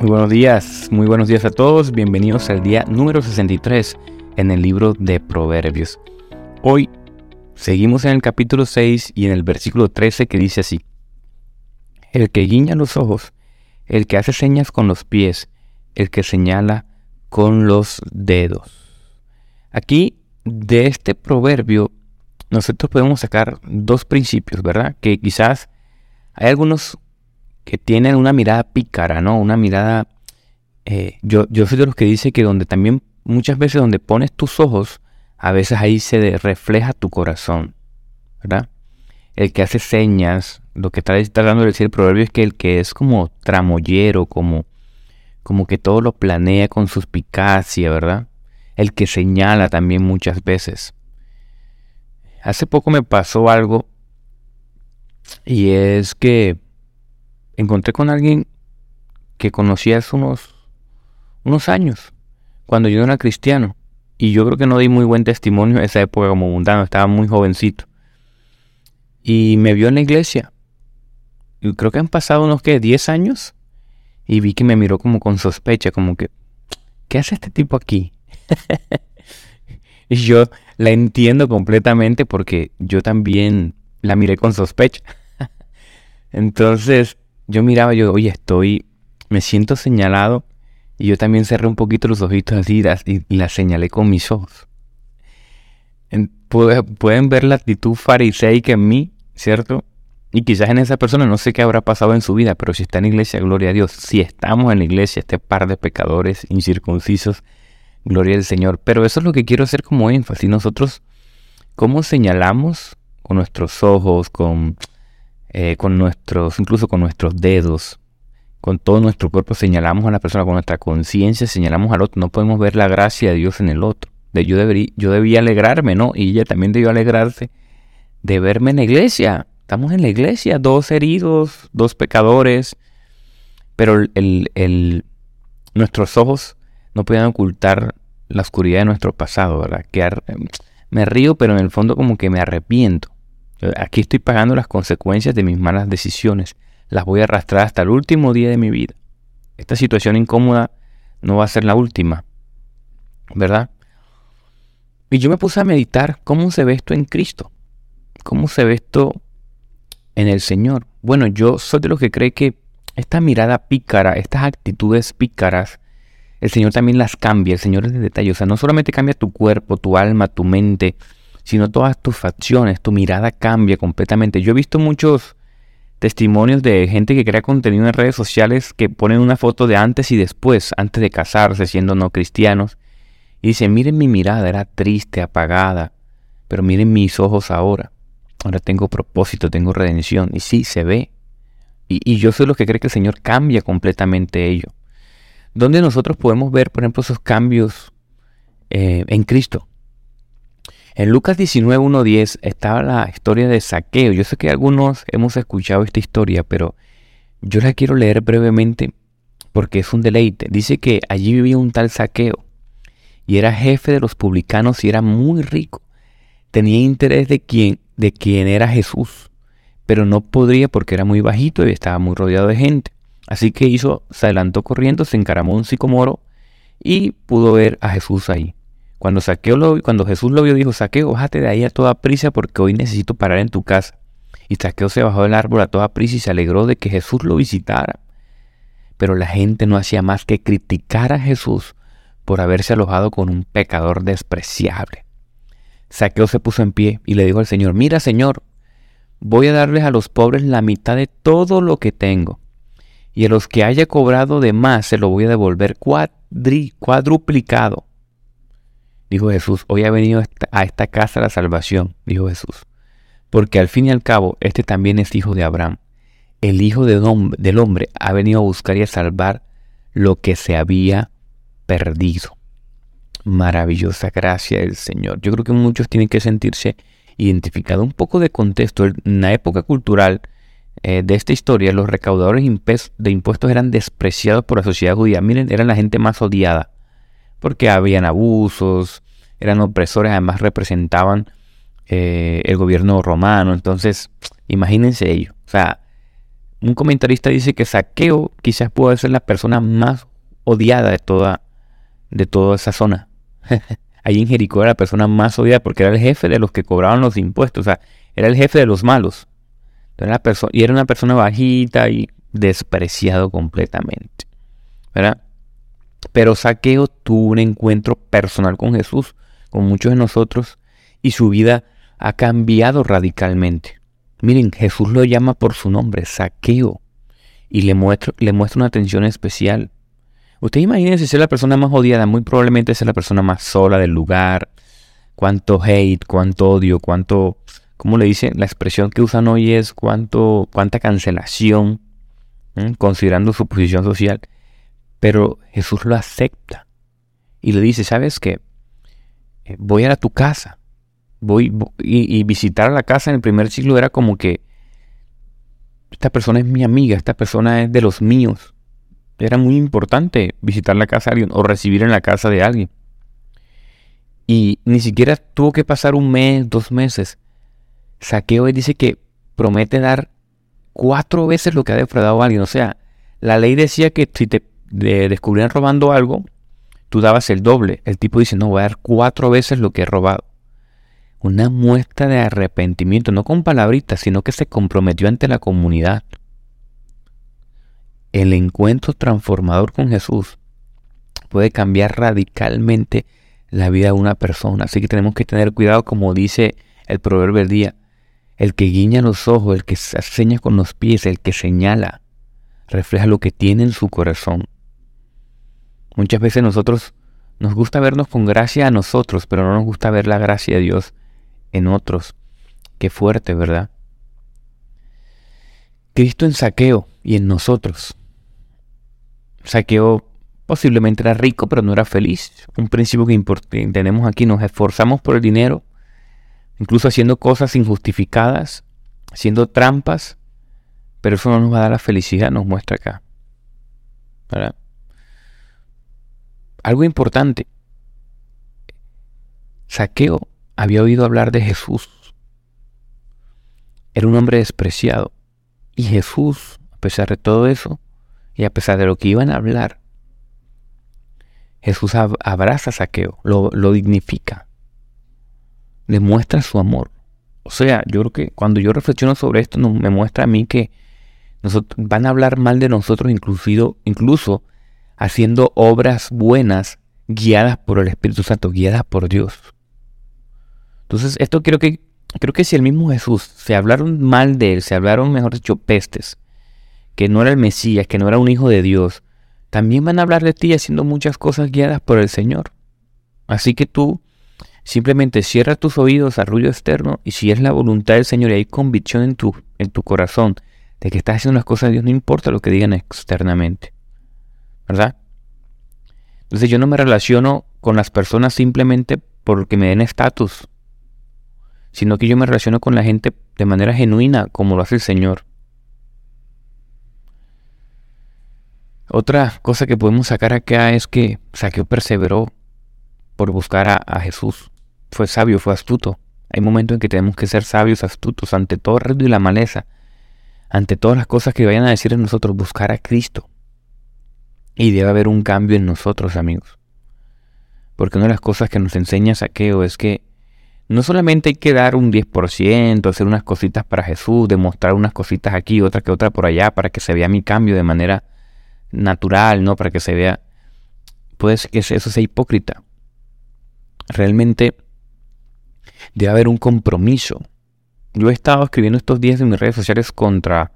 Muy buenos días, muy buenos días a todos. Bienvenidos al día número 63 en el libro de Proverbios. Hoy seguimos en el capítulo 6 y en el versículo 13 que dice así. El que guiña los ojos, el que hace señas con los pies, el que señala con los dedos. Aquí de este proverbio nosotros podemos sacar dos principios, ¿verdad? Que quizás hay algunos que tienen una mirada pícara, ¿no? Una mirada... Eh, yo, yo soy de los que dice que donde también muchas veces donde pones tus ojos, a veces ahí se refleja tu corazón, ¿verdad? El que hace señas, lo que está tratando de decir el proverbio es que el que es como tramoyero, como, como que todo lo planea con suspicacia, ¿verdad? El que señala también muchas veces. Hace poco me pasó algo y es que encontré con alguien que conocí hace unos, unos años, cuando yo era cristiano. Y yo creo que no di muy buen testimonio en esa época como mundano, estaba muy jovencito. Y me vio en la iglesia. Y creo que han pasado unos que 10 años. Y vi que me miró como con sospecha, como que, ¿qué hace este tipo aquí? y yo la entiendo completamente porque yo también la miré con sospecha. Entonces, yo miraba, yo, oye, estoy, me siento señalado. Y yo también cerré un poquito los ojitos así y, la señalé con mis ojos. pueden ver la actitud fariseica en mí, ¿cierto? Y quizás en esa persona no sé qué habrá pasado en su vida, pero si está en la iglesia, gloria a Dios. Si estamos en la iglesia, este par de pecadores incircuncisos, gloria al Señor. Pero eso es lo que quiero hacer como énfasis. Nosotros, ¿cómo señalamos con nuestros ojos, con eh, con nuestros, incluso con nuestros dedos, con todo nuestro cuerpo señalamos a la persona, con nuestra conciencia señalamos al otro. No podemos ver la gracia de Dios en el otro. Yo, debería, yo debía alegrarme, ¿no? Y ella también debió alegrarse de verme en la iglesia. Estamos en la iglesia, dos heridos, dos pecadores, pero el, nuestros ojos no pueden ocultar la oscuridad de nuestro pasado, ¿verdad? Que me río, pero en el fondo como que me arrepiento. Aquí estoy pagando las consecuencias de mis malas decisiones. Las voy a arrastrar hasta el último día de mi vida. Esta situación incómoda no va a ser la última. ¿Verdad? Y yo me puse a meditar cómo se ve esto en Cristo. ¿Cómo se ve esto en el Señor? Bueno, yo soy de los que cree que esta mirada pícara, estas actitudes pícaras, el Señor también las cambia. El Señor es de detalle. O sea, no solamente cambia tu cuerpo, tu alma, tu mente, sino todas tus facciones, tu mirada cambia completamente. Yo he visto muchos testimonios de gente que crea contenido en redes sociales que ponen una foto de antes y después, antes de casarse, siendo no cristianos, y dicen, miren mi mirada, era triste, apagada, pero miren mis ojos ahora. Ahora tengo propósito, tengo redención. Y sí, se ve. Y, yo soy los que cree que el Señor cambia completamente ello. ¿Dónde nosotros podemos ver, por ejemplo, esos cambios eh, en Cristo? En Lucas 19.1.10 estaba la historia de Saqueo. Yo sé que algunos hemos escuchado esta historia, pero yo la quiero leer brevemente porque es un deleite. Dice que allí vivía un tal Saqueo y era jefe de los publicanos y era muy rico. Tenía interés de quién, de quién era Jesús, pero no podría porque era muy bajito y estaba muy rodeado de gente. Así que hizo, se adelantó corriendo, se encaramó un sicomoro y pudo ver a Jesús ahí. Cuando, Saqueo lo, cuando Jesús lo vio, dijo, Saqueo, bájate de ahí a toda prisa porque hoy necesito parar en tu casa. Y Saqueo se bajó del árbol a toda prisa y se alegró de que Jesús lo visitara. Pero la gente no hacía más que criticar a Jesús por haberse alojado con un pecador despreciable. Saqueo se puso en pie y le dijo al Señor, mira Señor, voy a darles a los pobres la mitad de todo lo que tengo, y a los que haya cobrado de más se lo voy a devolver cuadruplicado. Dijo Jesús, hoy ha venido a esta casa la salvación, dijo Jesús, porque al fin y al cabo este también es hijo de Abraham. El Hijo del Hombre ha venido a buscar y a salvar lo que se había perdido. Maravillosa gracia del Señor. Yo creo que muchos tienen que sentirse identificados. Un poco de contexto. En la época cultural eh, de esta historia, los recaudadores de impuestos eran despreciados por la sociedad judía. Miren, eran la gente más odiada porque habían abusos, eran opresores, además representaban eh, el gobierno romano. Entonces, imagínense ello. O sea, un comentarista dice que Saqueo quizás puede ser la persona más odiada de toda, de toda esa zona. Ahí en Jericó era la persona más odiada porque era el jefe de los que cobraban los impuestos, o sea, era el jefe de los malos. Era y era una persona bajita y despreciado completamente. ¿verdad? Pero Saqueo tuvo un encuentro personal con Jesús, con muchos de nosotros, y su vida ha cambiado radicalmente. Miren, Jesús lo llama por su nombre, Saqueo, y le muestra, le muestra una atención especial. Usted imagínense ser la persona más odiada, muy probablemente ser la persona más sola del lugar. Cuánto hate, cuánto odio, cuánto, ¿cómo le dicen? La expresión que usan hoy es cuánto, cuánta cancelación, considerando su posición social. Pero Jesús lo acepta y le dice, ¿sabes qué? Eh, voy a tu casa. Voy, y, y, visitar la casa en el primer siglo era como que esta persona es mi amiga, esta persona es de los míos. Era muy importante visitar la casa de alguien o recibir en la casa de alguien. Y ni siquiera tuvo que pasar un mes, dos meses. Saqueo dice que promete dar cuatro veces lo que ha defraudado a alguien. O sea, la ley decía que si te descubrían robando algo, tú dabas el doble. El tipo dice, no, voy a dar cuatro veces lo que he robado. Una muestra de arrepentimiento, no con palabritas, sino que se comprometió ante la comunidad el encuentro transformador con Jesús puede cambiar radicalmente la vida de una persona. Así que tenemos que tener cuidado, como dice el proverbio del día. El que guiña los ojos, el que seña con los pies, el que señala, refleja lo que tiene en su corazón. Muchas veces nosotros nos gusta vernos con gracia a nosotros, pero no nos gusta ver la gracia de Dios en otros. Qué fuerte, ¿verdad? Cristo en saqueo y en nosotros. Saqueo posiblemente era rico, pero no era feliz. Un principio que tenemos aquí, nos esforzamos por el dinero, incluso haciendo cosas injustificadas, haciendo trampas, pero eso no nos va a dar la felicidad, nos muestra acá. Algo importante. Saqueo había oído hablar de Jesús. Era un hombre despreciado. Y Jesús, a pesar de todo eso, y a pesar de lo que iban a hablar, Jesús abraza a Saqueo, lo, dignifica, le muestra su amor. O sea, yo creo que cuando yo reflexiono sobre esto, me muestra a mí que van a hablar mal de nosotros, incluso haciendo obras buenas guiadas por el Espíritu Santo, guiadas por Dios. Entonces, esto creo que, creo que si el mismo Jesús se hablaron mal de él, se hablaron, mejor dicho, pestes, que no era el Mesías, que no era un hijo de Dios, también van a hablar de ti haciendo muchas cosas guiadas por el Señor. Así que tú simplemente cierra tus oídos al ruido externo y si es la voluntad del Señor y hay convicción en tu, en tu corazón de que estás haciendo las cosas de Dios, no importa lo que digan externamente. ¿Verdad? Entonces yo no me relaciono con las personas simplemente porque me den estatus, sino que yo me relaciono con la gente de manera genuina como lo hace el Señor. Otra cosa que podemos sacar acá es que Saqueo perseveró por buscar a, Jesús. Fue sabio, fue astuto. Hay momentos en que tenemos que ser sabios, astutos, ante todo el reto y la maleza, ante todas las cosas que vayan a decir en nosotros, buscar a Cristo. Y debe haber un cambio en nosotros, amigos. Porque una de las cosas que nos enseña Saqueo es que no solamente hay que dar un 10%, hacer unas cositas para Jesús, demostrar unas cositas aquí, otra que otra por allá, para que se vea mi cambio de manera natural, ¿no? Para que se vea, puede que eso sea hipócrita. Realmente debe haber un compromiso. Yo he estado escribiendo estos días en mis redes sociales contra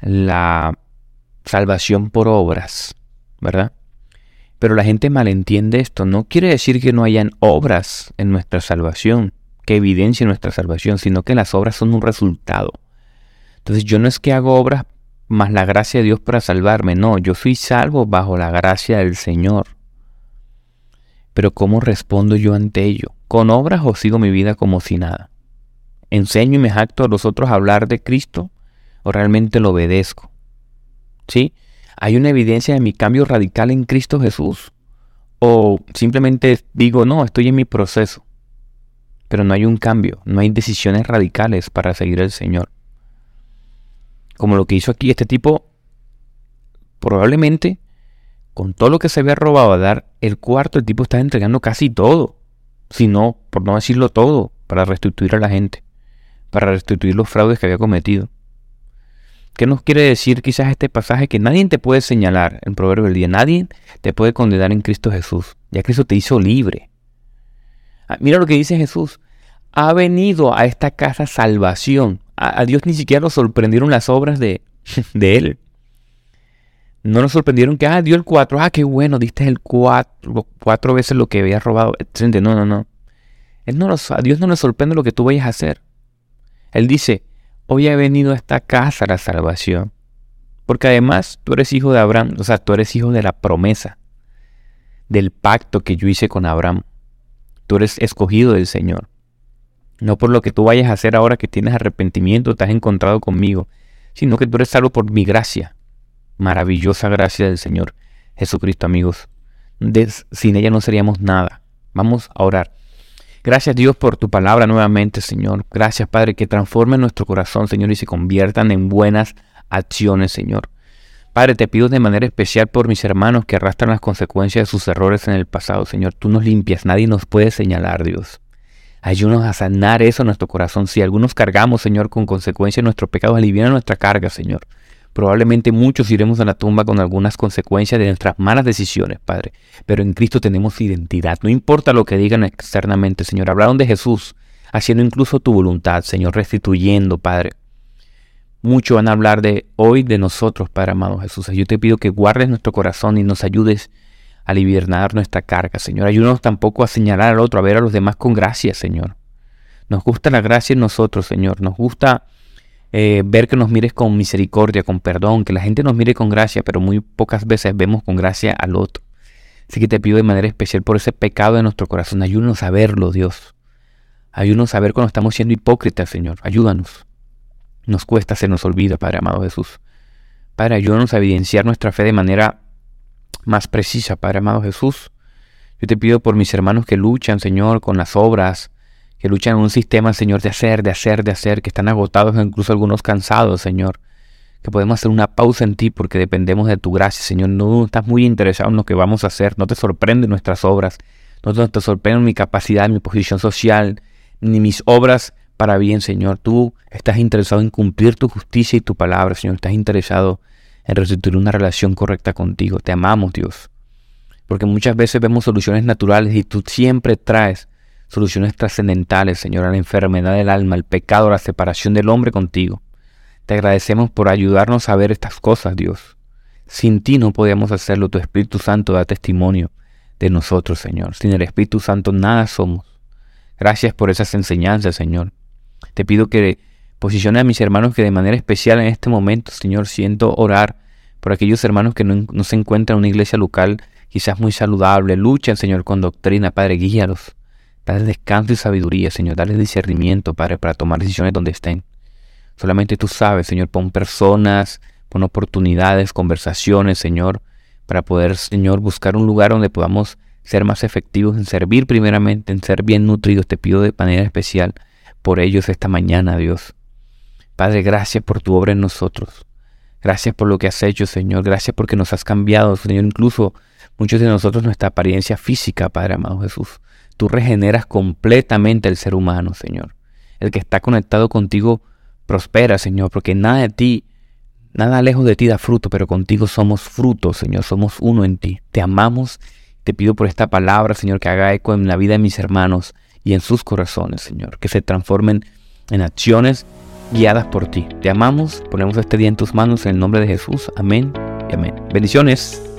la salvación por obras, ¿verdad? Pero la gente malentiende esto. No quiere decir que no hayan obras en nuestra salvación, que evidencien nuestra salvación, sino que las obras son un resultado. Entonces yo no es que hago obras más la gracia de Dios para salvarme. No, yo soy salvo bajo la gracia del Señor. Pero ¿cómo respondo yo ante ello? ¿Con obras o sigo mi vida como si nada? ¿Enseño y me jacto a los otros a hablar de Cristo o realmente lo obedezco? ¿Sí? ¿Hay una evidencia de mi cambio radical en Cristo Jesús? ¿O simplemente digo, no, estoy en mi proceso? Pero no hay un cambio, no hay decisiones radicales para seguir al Señor. como lo que hizo aquí este tipo, probablemente con todo lo que se había robado a dar el cuarto, el tipo está entregando casi todo, si no, por no decirlo todo, para restituir a la gente, para restituir los fraudes que había cometido. ¿Qué nos quiere decir quizás este pasaje? Que nadie te puede señalar en Proverbio del día, nadie te puede condenar en Cristo Jesús, ya Cristo te hizo libre. Ah, mira lo que dice Jesús, ha venido a esta casa salvación. A, Dios ni siquiera lo sorprendieron las obras de, de Él. No nos sorprendieron que, ah, dio el cuatro, ah, qué bueno, diste el cuatro, cuatro veces lo que había robado. No, no, no. No a Dios no le sorprende lo que tú vayas a hacer. Él dice, hoy ha venido a esta casa la salvación. Porque además tú eres hijo de Abraham, o sea, tú eres hijo de la promesa, del pacto que yo hice con Abraham. Tú eres escogido del Señor. No por lo que tú vayas a hacer ahora que tienes arrepentimiento, te has encontrado conmigo, sino que tú eres salvo por mi gracia. Maravillosa gracia del Señor Jesucristo, amigos. sin ella no seríamos nada. Vamos a orar. Gracias Dios por tu palabra nuevamente, Señor. Gracias Padre que transforme nuestro corazón, Señor, y se conviertan en buenas acciones, Señor. Padre, te pido de manera especial por mis hermanos que arrastran las consecuencias de sus errores en el pasado, Señor. Tú nos limpias, nadie nos puede señalar, Dios. Ayúdanos a sanar eso en nuestro corazón. Si algunos cargamos, Señor, con consecuencias de nuestros pecados, alivia nuestra carga, Señor. Probablemente muchos iremos a la tumba con algunas consecuencias de nuestras malas decisiones, Padre. Pero en Cristo tenemos identidad. No importa lo que digan externamente, Señor. Hablaron de Jesús, haciendo incluso tu voluntad, Señor, restituyendo, Padre. Mucho van a hablar de hoy de nosotros, Padre amado Jesús. Yo te pido que guardes nuestro corazón y nos ayudes a liberar nuestra carga, Señor. Ayúdanos tampoco a señalar al otro, a ver a los demás con gracia, Señor. Nos gusta la gracia en nosotros, Señor. Nos gusta eh, ver que nos mires con misericordia, con perdón, que la gente nos mire con gracia, pero muy pocas veces vemos con gracia al otro. Así que te pido de manera especial por ese pecado de nuestro corazón, ayúdanos a verlo, Dios. Ayúdanos a ver cuando estamos siendo hipócritas, Señor. Ayúdanos. Nos cuesta, se nos olvida, Padre amado Jesús. Padre, ayúdanos a evidenciar nuestra fe de manera más precisa, Padre amado Jesús. Yo te pido por mis hermanos que luchan, Señor, con las obras, que luchan en un sistema, Señor, de hacer, de hacer, de hacer, que están agotados, incluso algunos cansados, Señor. Que podemos hacer una pausa en ti porque dependemos de tu gracia, Señor. No estás muy interesado en lo que vamos a hacer, no te sorprenden nuestras obras, no te sorprenden mi capacidad, mi posición social, ni mis obras para bien, Señor. Tú estás interesado en cumplir tu justicia y tu palabra, Señor. Estás interesado en restituir una relación correcta contigo. Te amamos, Dios. Porque muchas veces vemos soluciones naturales y tú siempre traes soluciones trascendentales, Señor, a la enfermedad del alma, el pecado, la separación del hombre contigo. Te agradecemos por ayudarnos a ver estas cosas, Dios. Sin ti no podíamos hacerlo, tu Espíritu Santo da testimonio de nosotros, Señor. Sin el Espíritu Santo nada somos. Gracias por esas enseñanzas, Señor. Te pido que posicione a mis hermanos que de manera especial en este momento, Señor, siento orar por aquellos hermanos que no, no se encuentran en una iglesia local quizás muy saludable. Luchan, Señor, con doctrina, Padre, guíalos. Dale descanso y sabiduría, Señor. Dale discernimiento, Padre, para tomar decisiones donde estén. Solamente tú sabes, Señor. Pon personas, pon oportunidades, conversaciones, Señor, para poder, Señor, buscar un lugar donde podamos ser más efectivos en servir primeramente, en ser bien nutridos. Te pido de manera especial por ellos esta mañana, Dios. Padre, gracias por tu obra en nosotros. Gracias por lo que has hecho, Señor. Gracias porque nos has cambiado, Señor. Incluso muchos de nosotros nuestra apariencia física, Padre amado Jesús. Tú regeneras completamente el ser humano, Señor. El que está conectado contigo prospera, Señor, porque nada de ti, nada lejos de ti da fruto, pero contigo somos frutos, Señor, somos uno en ti. Te amamos, te pido por esta palabra, Señor, que haga eco en la vida de mis hermanos y en sus corazones, Señor, que se transformen en acciones guiadas por ti. Te amamos, ponemos este día en tus manos en el nombre de Jesús. Amén y amén. Bendiciones.